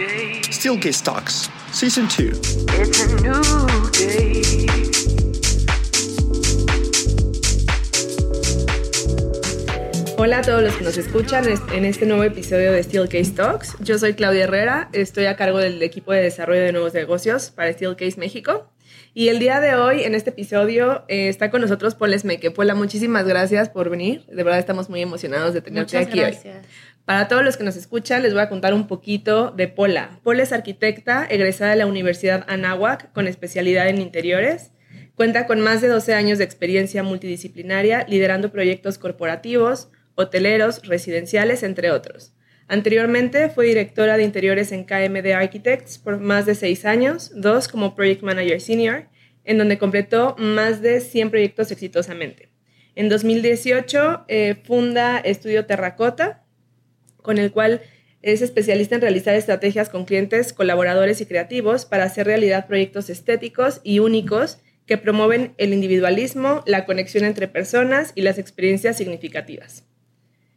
Steelcase Talks, Season 2. It's a new day. Hola a todos los que nos escuchan en este nuevo episodio de Steelcase Talks. Yo soy Claudia Herrera, estoy a cargo del equipo de desarrollo de nuevos negocios para Steelcase México. Y el día de hoy, en este episodio, eh, está con nosotros Paul Esmeque. Paula, muchísimas gracias por venir. De verdad estamos muy emocionados de tenerte Muchas aquí hoy. Para todos los que nos escuchan, les voy a contar un poquito de Pola. Pola es arquitecta egresada de la Universidad Anáhuac con especialidad en interiores. Cuenta con más de 12 años de experiencia multidisciplinaria liderando proyectos corporativos, hoteleros, residenciales, entre otros. Anteriormente fue directora de interiores en KMD Architects por más de seis años, dos como Project Manager Senior, en donde completó más de 100 proyectos exitosamente. En 2018 eh, funda Estudio Terracota, con el cual es especialista en realizar estrategias con clientes, colaboradores y creativos para hacer realidad proyectos estéticos y únicos que promueven el individualismo, la conexión entre personas y las experiencias significativas.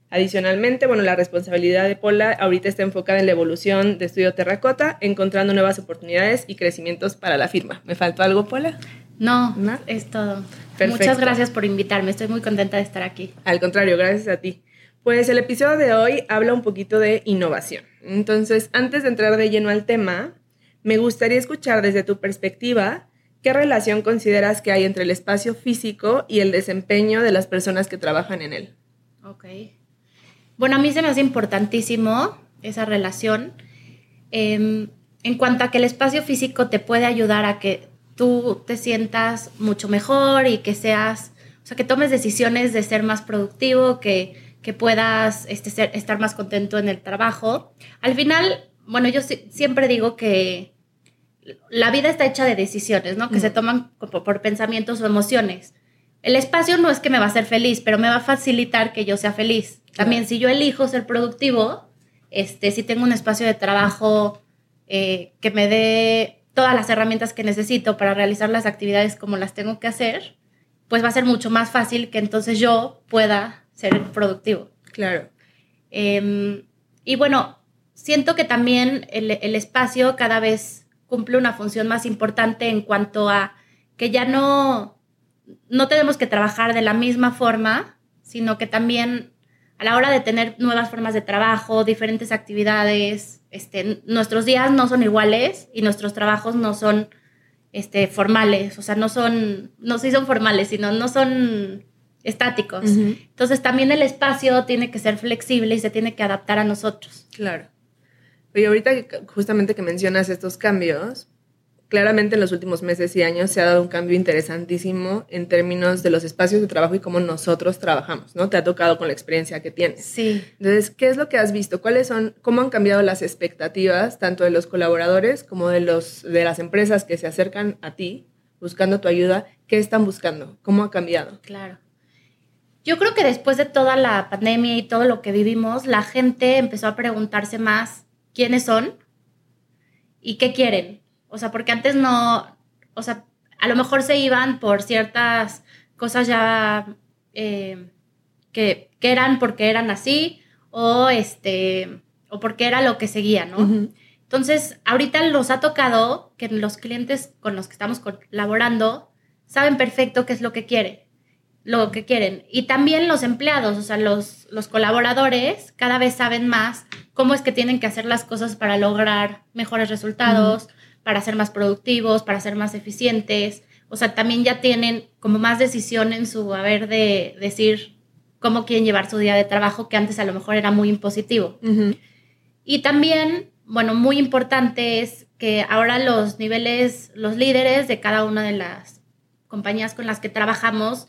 Adicionalmente, bueno, la responsabilidad de Pola ahorita está enfocada en la evolución de Estudio Terracota, encontrando nuevas oportunidades y crecimientos para la firma. ¿Me faltó algo, Pola? No, ¿No? es todo. Perfecto. Muchas gracias por invitarme. Estoy muy contenta de estar aquí. Al contrario, gracias a ti. Pues el episodio de hoy habla un poquito de innovación. Entonces, antes de entrar de lleno al tema, me gustaría escuchar desde tu perspectiva qué relación consideras que hay entre el espacio físico y el desempeño de las personas que trabajan en él. Ok. Bueno, a mí se me hace importantísimo esa relación eh, en cuanto a que el espacio físico te puede ayudar a que tú te sientas mucho mejor y que seas, o sea, que tomes decisiones de ser más productivo, que, que puedas este, ser- estar más contento en el trabajo. Al final, bueno, yo si- siempre digo que la vida está hecha de decisiones, ¿no? Que se toman como por pensamientos o emociones. El espacio no es que me va a hacer feliz, pero me va a facilitar que yo sea feliz. También si yo elijo ser productivo, este, si tengo un espacio de trabajo eh, que me dé todas las herramientas que necesito para realizar las actividades como las tengo que hacer, pues va a ser mucho más fácil que entonces yo pueda ser productivo. Claro. Eh, y bueno, siento que también el, el espacio cada vez cumple una función más importante en cuanto a que ya no, no tenemos que trabajar de la misma forma, sino que también a la hora de tener nuevas formas de trabajo, diferentes actividades, este, nuestros días no son iguales y nuestros trabajos no son este, formales, o sea, no son, no sí son formales, sino no son estáticos. Ujú. Entonces también el espacio tiene que ser flexible y se tiene que adaptar a nosotros. Claro. Oye, ahorita justamente que mencionas estos cambios, claramente en los últimos meses y años se ha dado un cambio interesantísimo en términos de los espacios de trabajo y cómo nosotros trabajamos, ¿no? Te ha tocado con la experiencia que tienes. Sí. Entonces, ¿qué es lo que has visto? ¿Cuáles son, cómo han cambiado las expectativas tanto de los colaboradores como de los de las empresas que se acercan a ti buscando tu ayuda? ¿Qué están buscando? ¿Cómo ha cambiado? Claro. Yo creo que después de toda la pandemia y todo lo que vivimos, la gente empezó a preguntarse más quiénes son y qué quieren. O sea, porque antes no, o sea, a lo mejor se iban por ciertas cosas ya eh, que, que eran porque eran así o este o porque era lo que seguía, ¿no? Entonces, ahorita nos ha tocado que los clientes con los que estamos colaborando saben perfecto qué es lo que quieren, lo que quieren. Y también los empleados, o sea, los, los colaboradores cada vez saben más cómo es que tienen que hacer las cosas para lograr mejores resultados, para ser más productivos, para ser más eficientes. O sea, también ya tienen como más decisión en su haber de decir cómo quieren llevar su día de trabajo, que antes a lo mejor era muy impositivo. Y también, bueno, muy importante es que ahora los niveles, los líderes de cada una de las compañías con las que trabajamos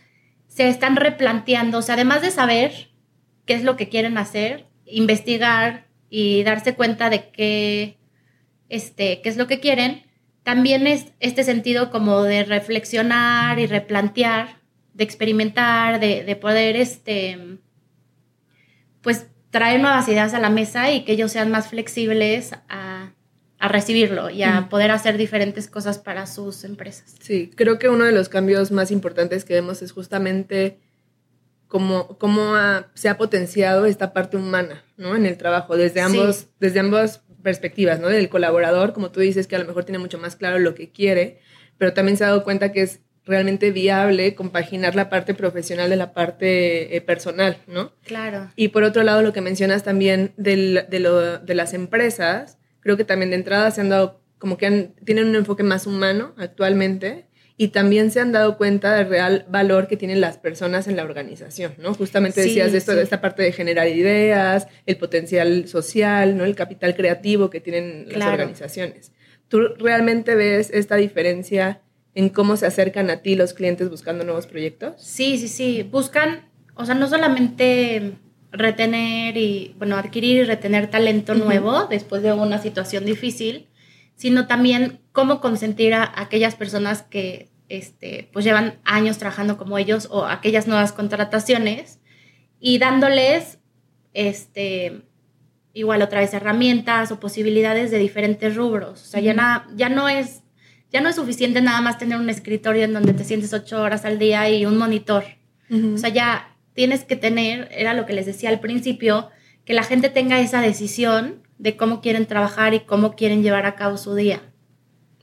se están replanteando, o sea, además de saber qué es lo que quieren hacer, investigar y darse cuenta de qué, este, qué es lo que quieren, también es este sentido como de reflexionar y replantear, de experimentar, de, de poder, este, pues, traer nuevas ideas a la mesa y que ellos sean más flexibles a, a recibirlo y a poder hacer diferentes cosas para sus empresas. Sí, creo que uno de los cambios más importantes que vemos es justamente cómo, cómo ha- se ha potenciado esta parte humana, ¿no? En el trabajo, desde Sí. ambos, desde ambos perspectivas, ¿no? Del colaborador, como tú dices, que a lo mejor tiene mucho más claro lo que quiere, pero también se ha dado cuenta que es realmente viable compaginar la parte profesional de la parte eh, personal, ¿no? Claro. Y por otro lado, lo que mencionas también del- de, lo- de las empresas, creo que también de entrada se han dado, como que han- tienen un enfoque más humano actualmente y también se han dado cuenta del real valor que tienen las personas en la organización, ¿no? Justamente Sí, decías de esto, sí. de esta parte de generar ideas, el potencial social, ¿no? El capital creativo que tienen las Claro. organizaciones. ¿Tú realmente ves esta diferencia en cómo se acercan a ti los clientes buscando nuevos proyectos? Sí, sí, sí. Buscan, o sea, no solamente retener y, bueno, adquirir y retener talento nuevo después de una situación difícil, sino también cómo consentir a aquellas personas que, este, pues llevan años trabajando como ellos o aquellas nuevas contrataciones y dándoles, este, igual otra vez herramientas o posibilidades de diferentes rubros. O sea, ya, na- ya no es ya no es suficiente nada más tener un escritorio en donde te sientes ocho horas al día y un monitor. O sea, ya tienes que tener, era lo que les decía al principio, que la gente tenga esa decisión de cómo quieren trabajar y cómo quieren llevar a cabo su día.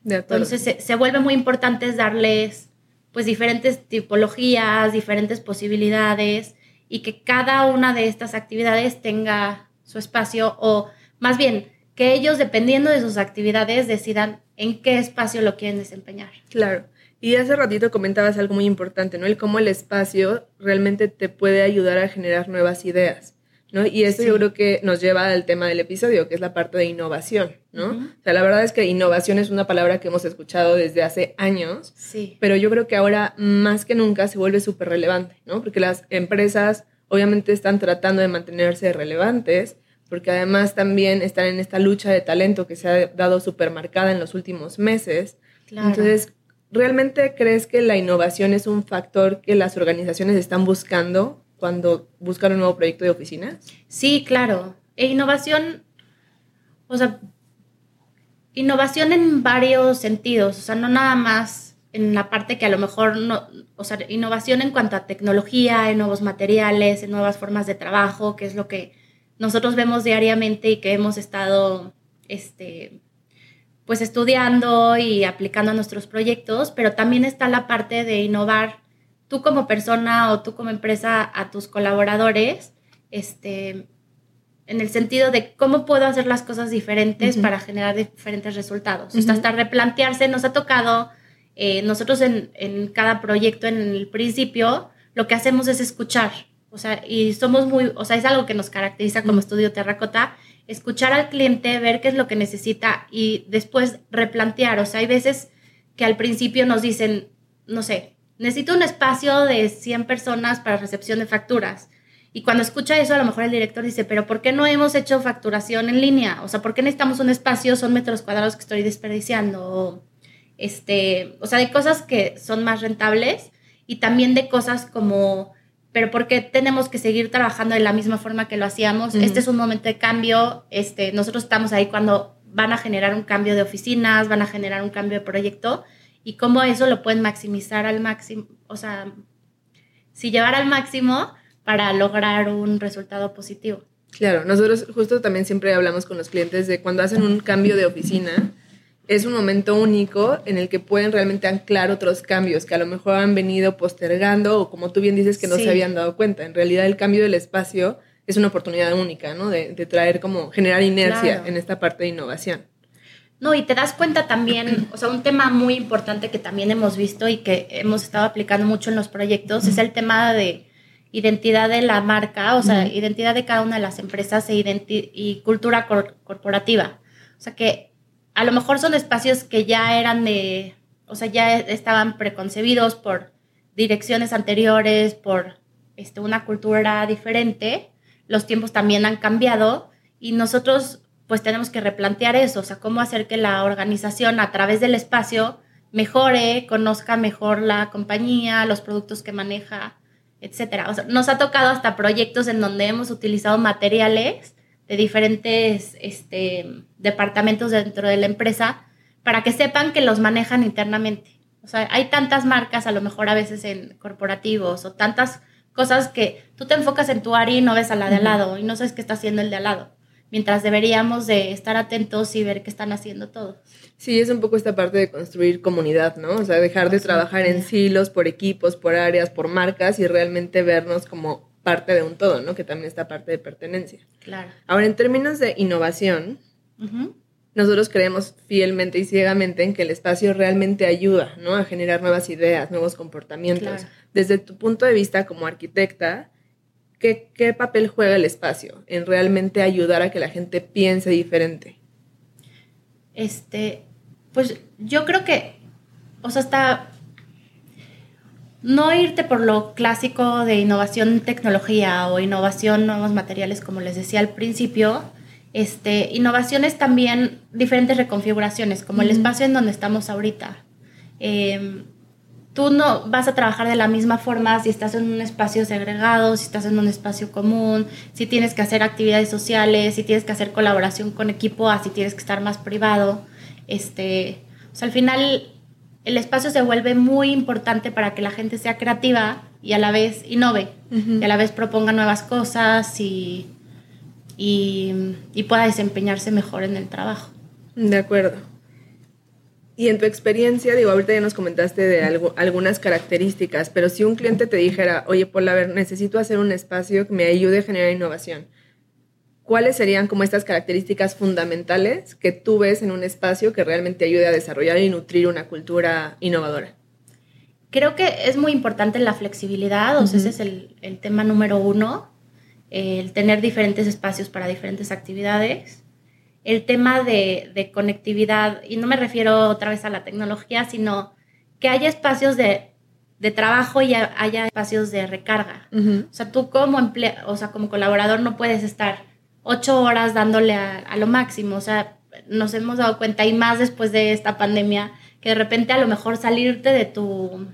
De. Entonces se, se vuelve muy importante darles pues diferentes tipologías, diferentes posibilidades y que cada una de estas actividades tenga su espacio o más bien que ellos dependiendo de sus actividades decidan en qué espacio lo quieren desempeñar. Claro. Y hace ratito comentabas algo muy importante, ¿no? El cómo el espacio realmente te puede ayudar a generar nuevas ideas, ¿no? Y eso Sí. yo creo que nos lleva al tema del episodio, que es la parte de innovación, ¿no? O sea, la verdad es que innovación es una palabra que hemos escuchado desde hace años, Sí. pero yo creo que ahora más que nunca se vuelve súper relevante, ¿no? Porque las empresas obviamente están tratando de mantenerse relevantes, porque además también están en esta lucha de talento que se ha dado súper marcada en los últimos meses. Claro. Entonces, ¿realmente crees que la innovación es un factor que las organizaciones están buscando cuando buscan un nuevo proyecto de oficina? Sí, claro. E innovación, o sea, innovación en varios sentidos, o sea, no nada más en la parte que a lo mejor no, o sea, innovación en cuanto a tecnología, en nuevos materiales, en nuevas formas de trabajo, que es lo que nosotros vemos diariamente y que hemos estado, este, pues estudiando y aplicando a nuestros proyectos, pero también está la parte de innovar tú como persona o tú como empresa a tus colaboradores, este, en el sentido de cómo puedo hacer las cosas diferentes para generar diferentes resultados. Sea, Ujú. hasta replantearse, nos ha tocado, eh, nosotros en, en cada proyecto, en el principio, lo que hacemos es escuchar. O sea, y somos muy, o sea, es algo que nos caracteriza como estudio terracota, escuchar al cliente, ver qué es lo que necesita y después replantear. O sea, hay veces que al principio nos dicen, no sé, necesito un espacio de 100 personas para recepción de facturas. Y cuando escucha eso, a lo mejor el director dice, pero ¿por qué no hemos hecho facturación en línea? O sea, ¿por qué necesitamos un espacio? Son metros cuadrados que estoy desperdiciando. O, este, o sea, de cosas que son más rentables y también de cosas como, pero ¿por qué tenemos que seguir trabajando de la misma forma que lo hacíamos? Este es un momento de cambio. Este, nosotros estamos ahí cuando van a generar un cambio de oficinas, van a generar un cambio de proyecto y cómo eso lo pueden maximizar al máximo, o sea, si llevar al máximo para lograr un resultado positivo. Claro, nosotros justo también siempre hablamos con los clientes de cuando hacen un cambio de oficina, es un momento único en el que pueden realmente anclar otros cambios que a lo mejor han venido postergando o como tú bien dices que no Sí. se habían dado cuenta. En realidad el cambio del espacio es una oportunidad única, ¿no? De, de traer como, generar inercia Claro. en esta parte de innovación. No, y te das cuenta también, o sea, un tema muy importante que también hemos visto y que hemos estado aplicando mucho en los proyectos es el tema de identidad de la marca, o sea, identidad de cada una de las empresas e y cultura cor- corporativa. O sea, que a lo mejor son espacios que ya eran de, o sea, ya estaban preconcebidos por direcciones anteriores, por este, una cultura diferente. Los tiempos también han cambiado y nosotros pues tenemos que replantear eso, o sea, cómo hacer que la organización a través del espacio mejore, conozca mejor la compañía, los productos que maneja, etcétera. O sea, nos ha tocado hasta proyectos en donde hemos utilizado materiales de diferentes este, departamentos dentro de la empresa para que sepan que los manejan internamente. O sea, hay tantas marcas a lo mejor a veces en corporativos o tantas cosas que tú te enfocas en tu área y no ves a la de al lado y no sabes qué está haciendo el de al lado. mientras deberíamos de estar atentos y ver qué están haciendo todos. Sí, es un poco esta parte de construir comunidad, ¿no? O sea, dejar de trabajar en silos, por equipos, por áreas, por marcas y realmente vernos como parte de un todo, ¿no? Que también está parte de pertenencia. Claro. Ahora, en términos de innovación, Nosotros creemos fielmente y ciegamente en que el espacio realmente ayuda, ¿no? A generar nuevas ideas, nuevos comportamientos. Claro. Desde tu punto de vista como arquitecta, ¿qué, ¿qué papel juega el espacio en realmente ayudar a que la gente piense diferente? Este, pues yo creo que, o sea, está no irte por lo clásico de innovación tecnología o innovación nuevos materiales, como les decía al principio. Este, innovación es también diferentes reconfiguraciones, como el espacio en donde estamos ahorita. Em, tú no vas a trabajar de la misma forma si estás en un espacio segregado, si estás en un espacio común, si tienes que hacer actividades sociales, si tienes que hacer colaboración con equipo, así tienes que estar más privado. Este, o sea, al final el espacio se vuelve muy importante para que la gente sea creativa y a la vez innove, y a la vez proponga nuevas cosas y, y, y pueda desempeñarse mejor en el trabajo. De acuerdo. Y en tu experiencia, digo, ahorita ya nos comentaste de algo, algunas características, pero si un cliente te dijera, oye, Paul, a ver, necesito hacer un espacio que me ayude a generar innovación, ¿cuáles serían como estas características fundamentales que tú ves en un espacio que realmente ayude a desarrollar y nutrir una cultura innovadora? Creo que es muy importante la flexibilidad, o sea, ese es el, el tema número uno, el tener diferentes espacios para diferentes actividades. El tema de, de conectividad, y no me refiero otra vez a la tecnología, sino que haya espacios de, de trabajo y ha- haya espacios de recarga. O sea, tú como emple o sea, como colaborador no puedes estar ocho horas dándole a, a lo máximo. O sea, nos hemos dado cuenta y más después de esta pandemia que de repente a lo mejor salirte de tu,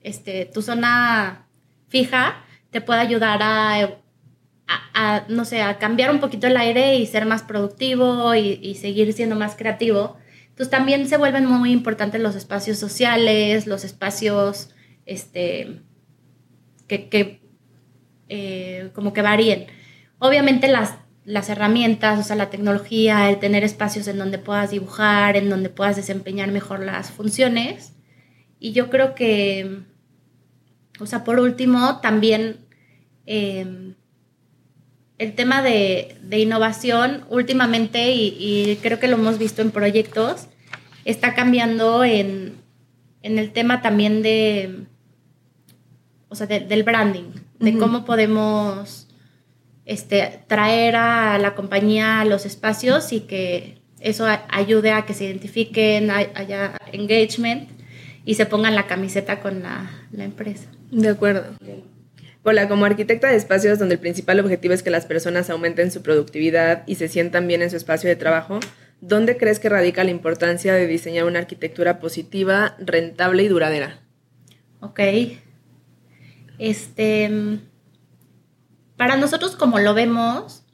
este, tu zona fija te puede ayudar a, a- a, no sé, a cambiar un poquito el aire y ser más productivo y, y seguir siendo más creativo. Entonces también se vuelven muy importantes los espacios sociales, los espacios, este, que, que, eh, como que varíen. Obviamente las, las herramientas, o sea, la tecnología, el tener espacios en donde puedas dibujar, en donde puedas desempeñar mejor las funciones. Y yo creo que, o sea, por último, también eh, el tema de, de innovación últimamente, y, y creo que lo hemos visto en proyectos, está cambiando en, en el tema también de, o sea, de- del branding, de cómo podemos este, traer a la compañía a los espacios y que eso a- ayude a que se identifiquen, hay- haya engagement y se pongan la camiseta con la, la empresa. De acuerdo. Hola, como arquitecta de espacios donde el principal objetivo es que las personas aumenten su productividad y se sientan bien en su espacio de trabajo, ¿dónde crees que radica la importancia de diseñar una arquitectura positiva, rentable y duradera? Ok. Este. Para nosotros, como lo vemos,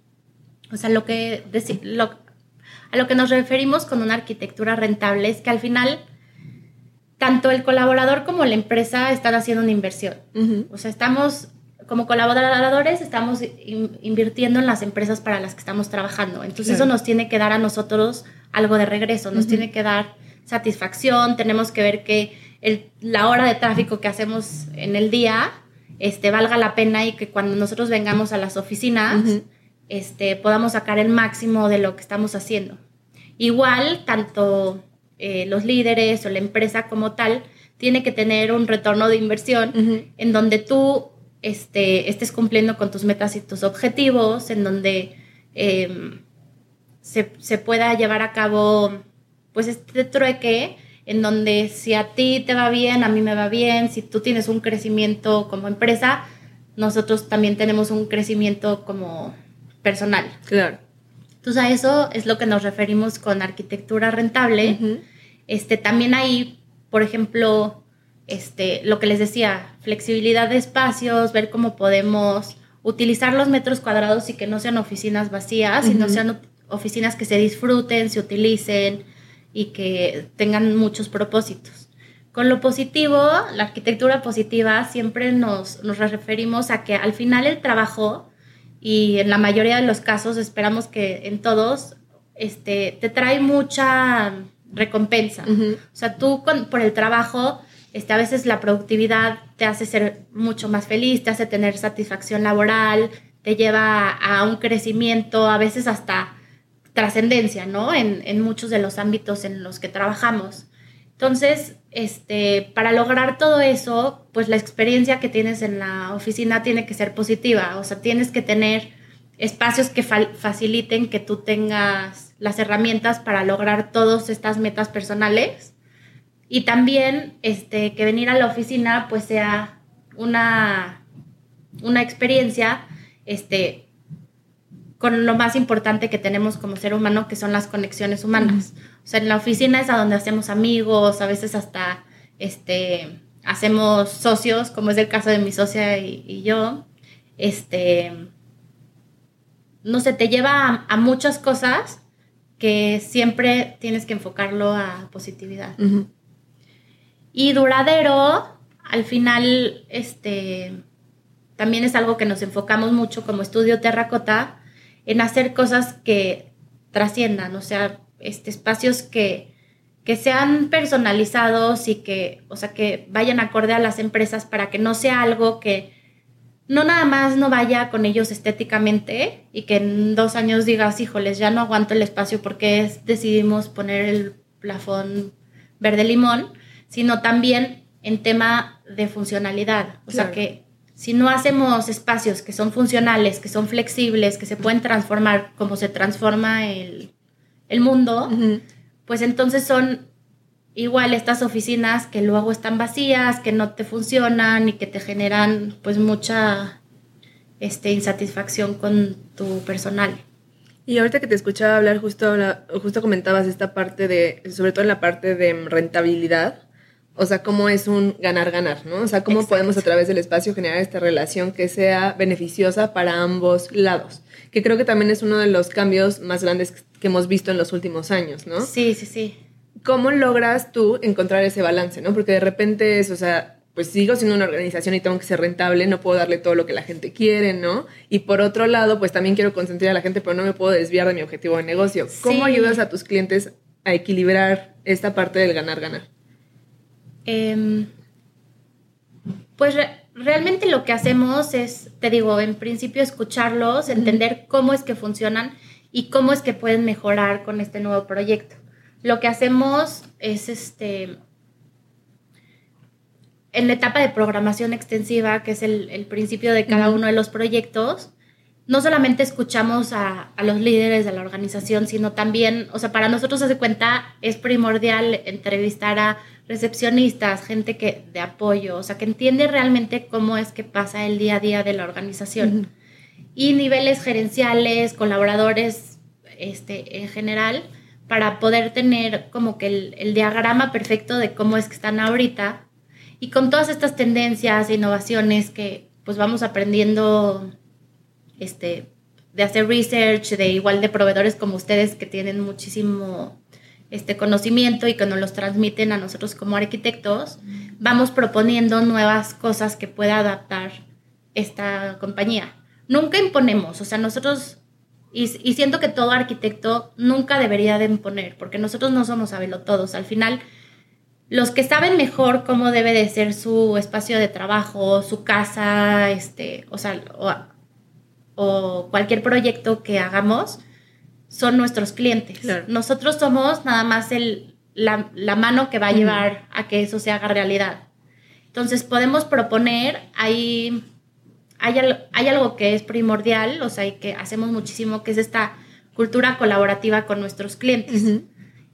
o sea, lo que lo- a lo que nos referimos con una arquitectura rentable es que al final, tanto el colaborador como la empresa están haciendo una inversión. O sea, estamos, como colaboradores, estamos in- invirtiendo en las empresas para las que estamos trabajando. Entonces, Claro. eso nos tiene que dar a nosotros algo de regreso, nos Ujú. tiene que dar satisfacción, tenemos que ver que el- la hora de tráfico que hacemos en el día este, valga la pena y que cuando nosotros vengamos a las oficinas, Ujú. este, podamos sacar el máximo de lo que estamos haciendo. Igual, tanto eh, los líderes o la empresa como tal, tiene que tener un retorno de inversión Ujú. en donde tú este, estés cumpliendo con tus metas y tus objetivos, en donde em, se, se pueda llevar a cabo pues este trueque en donde si a ti te va bien, a mí me va bien, si tú tienes un crecimiento como empresa, nosotros también tenemos un crecimiento como personal. Claro. Entonces a eso es lo que nos referimos con arquitectura rentable. Este, también hay, por ejemplo, este, lo que les decía, flexibilidad de espacios, ver cómo podemos utilizar los metros cuadrados y que no sean oficinas vacías, sino Ujú. sean oficinas que se disfruten, se utilicen y que tengan muchos propósitos. Con lo positivo, la arquitectura positiva, siempre nos, nos referimos a que al final el trabajo y en la mayoría de los casos esperamos que en todos este, te trae mucha recompensa. O sea, tú por el trabajo, este, a veces la productividad te hace ser mucho más feliz, te hace tener satisfacción laboral, te lleva a un crecimiento, a veces hasta trascendencia, ¿no? En, en, muchos de los ámbitos en los que trabajamos. Entonces, este, para lograr todo eso, pues la experiencia que tienes en la oficina tiene que ser positiva, o sea, tienes que tener espacios que faciliten que tú tengas las herramientas para lograr todas estas metas personales y también este, que venir a la oficina pues sea una, una experiencia este, con lo más importante que tenemos como ser humano, que son las conexiones humanas. O sea, en la oficina es a donde hacemos amigos, a veces hasta este, hacemos socios, como es el caso de mi socia y, yo. Este, no sé, te lleva a, muchas cosas que siempre tienes que enfocarlo a positividad. Y duradero, al final, este, también es algo que nos enfocamos mucho como estudio terracota, en hacer cosas que trasciendan, o sea, este, espacios que, que sean personalizados y que, o sea, que vayan acorde a las empresas para que no sea algo que no nada más no vaya con ellos estéticamente y que en dos años digas, híjoles, ya no aguanto el espacio porque decidimos poner el plafón verde limón, sino también en tema de funcionalidad. O sea, que si no hacemos espacios que son funcionales, que son flexibles, que se pueden transformar como se transforma el, mundo, pues entonces son igual estas oficinas que luego están vacías, que no te funcionan y que te generan pues mucha este, insatisfacción con tu personal. Y ahorita que te escuchaba hablar, justo, justo comentabas esta parte de, sobre todo en la parte de rentabilidad, o sea, cómo es un ganar-ganar, ¿no? O sea, cómo podemos a través del espacio generar esta relación que sea beneficiosa para ambos lados. Que creo que también es uno de los cambios más grandes que hemos visto en los últimos años, ¿no? Sí, sí, sí. ¿Cómo logras tú encontrar ese balance, ¿no? Porque de repente es, o sea, pues sigo siendo una organización y tengo que ser rentable, no puedo darle todo lo que la gente quiere, ¿no? Y por otro lado, pues también quiero concentrar a la gente, pero no me puedo desviar de mi objetivo de negocio. ¿Cómo ayudas a tus clientes a equilibrar esta parte del ganar-ganar? Em, pues realmente lo que hacemos es, te digo, en principio escucharlos, entender cómo es que funcionan y cómo es que pueden mejorar con este nuevo proyecto. Lo que hacemos es este en la etapa de programación extensiva, que es el, principio de cada uno de los proyectos, no solamente escuchamos a, a, los líderes de la organización, sino también, o sea, para nosotros hace cuenta, es primordial entrevistar a recepcionistas, gente que, de apoyo, o sea, que entiende realmente cómo es que pasa el día a día de la organización. Y niveles gerenciales, colaboradores este, en general, para poder tener como que el, el, diagrama perfecto de cómo es que están ahorita. Y con todas estas tendencias e innovaciones que pues vamos aprendiendo este, de hacer research, de igual de proveedores como ustedes que tienen muchísimo este conocimiento y que nos los transmiten a nosotros como arquitectos, vamos proponiendo nuevas cosas que pueda adaptar esta compañía. Nunca imponemos, o sea, nosotros, y, siento que todo arquitecto nunca debería de imponer, porque nosotros no somos todos Al final, los que saben mejor cómo debe de ser su espacio de trabajo, su casa, este, o sea, o cualquier proyecto que hagamos, son nuestros clientes. Nosotros somos nada más el, la, mano que va a llevar a que eso se haga realidad. Entonces podemos proponer, hay, hay, algo que es primordial, o sea, y que hacemos muchísimo, que es esta cultura colaborativa con nuestros clientes.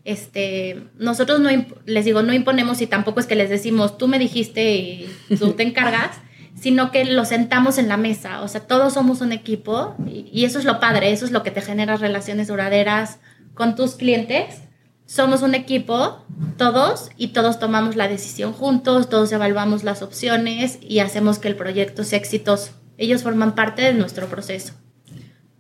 Este, nosotros no, les digo, no imponemos y tampoco es que les decimos, tú me dijiste y tú te encargas, sino que lo sentamos en la mesa, o sea, todos somos un equipo y, eso es lo padre, eso es lo que te genera relaciones duraderas con tus clientes. Somos un equipo, todos, y todos tomamos la decisión juntos, todos evaluamos las opciones y hacemos que el proyecto sea exitoso. Ellos forman parte de nuestro proceso.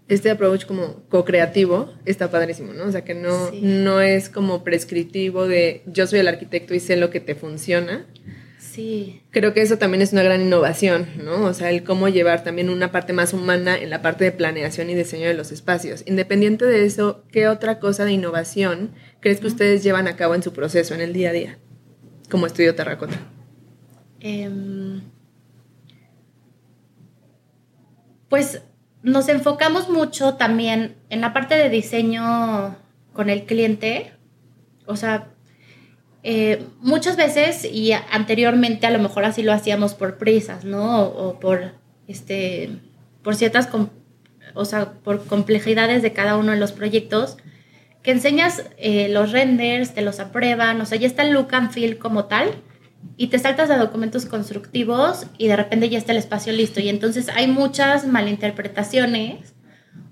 Este approach como co-creativo está padrísimo, ¿no? O sea, que no, no es como prescriptivo de yo soy el arquitecto y sé lo que te funciona, Sí. Creo que eso también es una gran innovación, ¿no? O sea, el cómo llevar también una parte más humana en la parte de planeación y diseño de los espacios. Independiente de eso, ¿qué otra cosa de innovación crees que ustedes llevan a cabo en su proceso, en el día a día, como estudio terracota? Em, pues nos enfocamos mucho también en la parte de diseño con el cliente. O sea, eh, muchas veces y anteriormente a lo mejor así lo hacíamos por prisas, ¿no? O, por, este, por ciertas, o sea, por complejidades de cada uno de los proyectos, que enseñas eh, los renders, te los aprueban, o sea, ya está el look and feel como tal, y te saltas a documentos constructivos y de repente ya está el espacio listo. Y entonces hay muchas malinterpretaciones,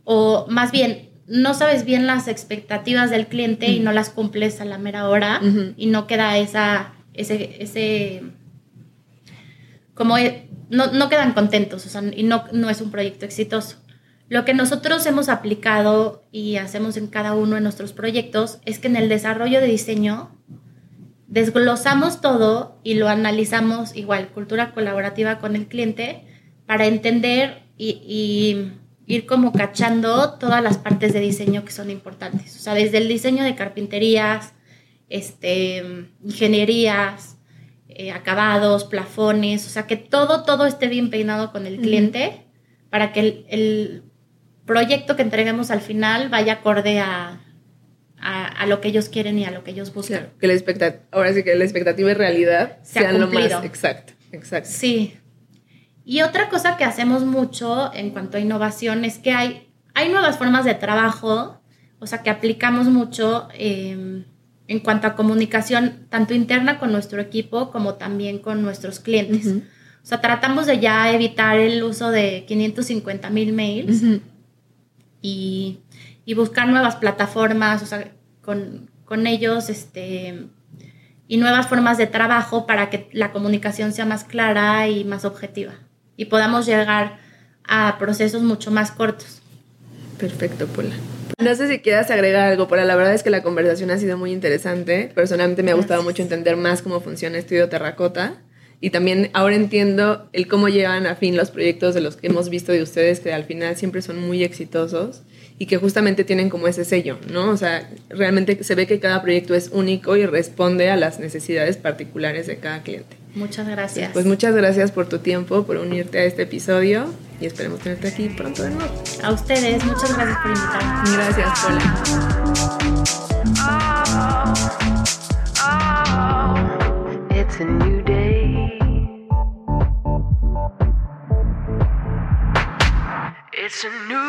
o más bien no sabes bien las expectativas del cliente y no las cumples a la mera hora y no queda esa, ese, ese, como e, no, no quedan contentos, o sea, y no, no es un proyecto exitoso. Lo que nosotros hemos aplicado y hacemos en cada uno de nuestros proyectos es que en el desarrollo de diseño desglosamos todo y lo analizamos igual, cultura colaborativa con el cliente, para entender y ir como cachando todas las partes de diseño que son importantes. O sea, desde el diseño de carpinterías, este, ingenierías, eh, acabados, plafones, o sea, que todo, todo esté bien peinado con el cliente para que el, proyecto que entreguemos al final vaya acorde a, a, lo que ellos quieren y a lo que ellos buscan. que la expectativa, ahora sí que la expectativa y realidad sean lo más exacto, exacto. Sí, y otra cosa que hacemos mucho en cuanto a innovación es que hay, hay nuevas formas de trabajo, o sea, que aplicamos mucho em, en cuanto a comunicación, tanto interna con nuestro equipo como también con nuestros clientes. O sea, tratamos de ya evitar el uso de 550 mil mails y, y, buscar nuevas plataformas, o sea, con, con ellos, este, y nuevas formas de trabajo para que la comunicación sea más clara y más objetiva y podamos llegar a procesos mucho más cortos. Perfecto, Paula. No sé si quieras agregar algo, pero la verdad es que la conversación ha sido muy interesante. Personalmente me ha gustado mucho entender más cómo funciona Estudio Terracota y también ahora entiendo el cómo llevan a fin los proyectos de los que hemos visto de ustedes, que al final siempre son muy exitosos y que justamente tienen como ese sello, ¿no? O sea, realmente se ve que cada proyecto es único y responde a las necesidades particulares de cada cliente. Muchas gracias. Pues muchas gracias por tu tiempo, por unirte a este episodio y esperemos tenerte aquí pronto de nuevo. A ustedes, muchas gracias por invitarme. Gracias, Paula. It's a new.